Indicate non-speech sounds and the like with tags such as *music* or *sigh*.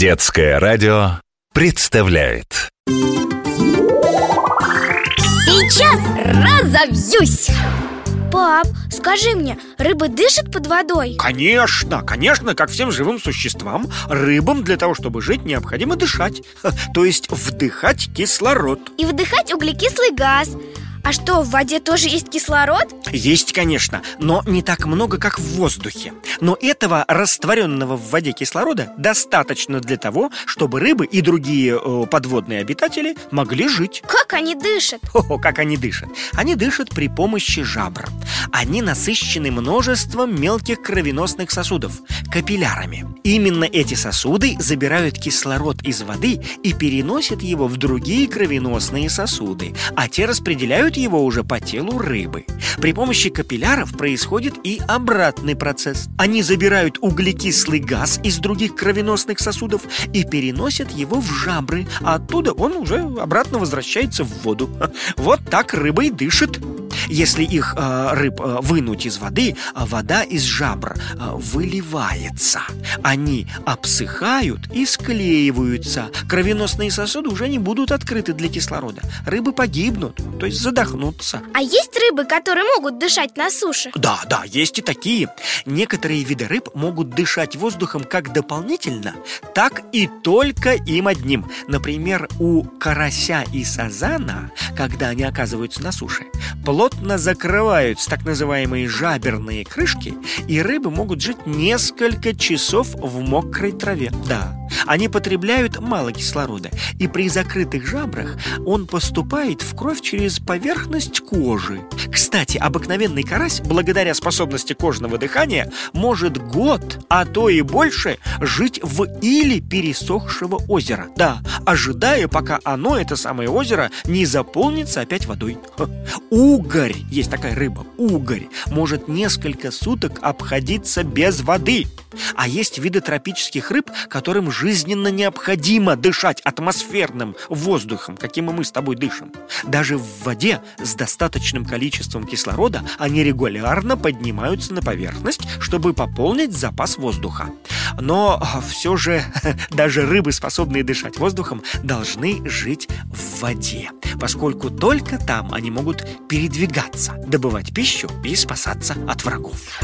Детское радио представляет. Сейчас разобьюсь Пап, скажи мне, рыбы дышат под водой? Конечно, конечно, как всем живым существам, рыбам для того, чтобы жить, необходимо дышать. *laughs* То есть вдыхать кислород. И вдыхать углекислый газ а что, в воде тоже есть кислород? Есть, конечно, но не так много, как в воздухе. Но этого растворенного в воде кислорода достаточно для того, чтобы рыбы и другие э, подводные обитатели могли жить. Как они дышат? О, как они дышат. Они дышат при помощи жабр. Они насыщены множеством мелких кровеносных сосудов Капиллярами Именно эти сосуды забирают кислород из воды и переносят его в другие кровеносные сосуды А те распределяют его уже по телу рыбы. При помощи капилляров происходит и обратный процесс. Они забирают углекислый газ из других кровеносных сосудов и переносят его в жабры, а оттуда он уже обратно возвращается в воду. *laughs* Вот так рыба и дышит. Если их э, рыб э, вынуть из воды, а вода из жабр э, выливается. Они обсыхают и склеиваются. Кровеносные сосуды уже не будут открыты для кислорода. Рыбы погибнут, то есть задохнутся. А есть рыбы, которые могут дышать на суше? Да, да, есть и такие. Некоторые виды рыб могут дышать воздухом как дополнительно, так и только им одним. Например, у карася и сазана, когда они оказываются на суше, плотно закрываются так называемые жаберные крышки, и рыбы могут жить несколько часов в мокрой траве. Да, они потребляют мало кислорода, и при закрытых жабрах он поступает в кровь через поверхность кожи. Кстати, обыкновенный карась, благодаря способности кожного дыхания, может год, а то и больше, жить в иле пересохшего озера. Да, ожидая, пока оно, это самое озеро, не заполнится опять водой. Угорь, есть такая рыба, угорь, может несколько суток обходиться без воды. А есть виды тропических рыб, которым жизненно необходимо дышать атмосферным воздухом, каким и мы с тобой дышим. Даже в воде с достаточным количеством кислорода они регулярно поднимаются на поверхность, чтобы пополнить запас воздуха. Но все же *laughs* даже рыбы, способные дышать воздухом, должны жить в воде, поскольку только там они могут передвигаться, добывать пищу и спасаться от врагов.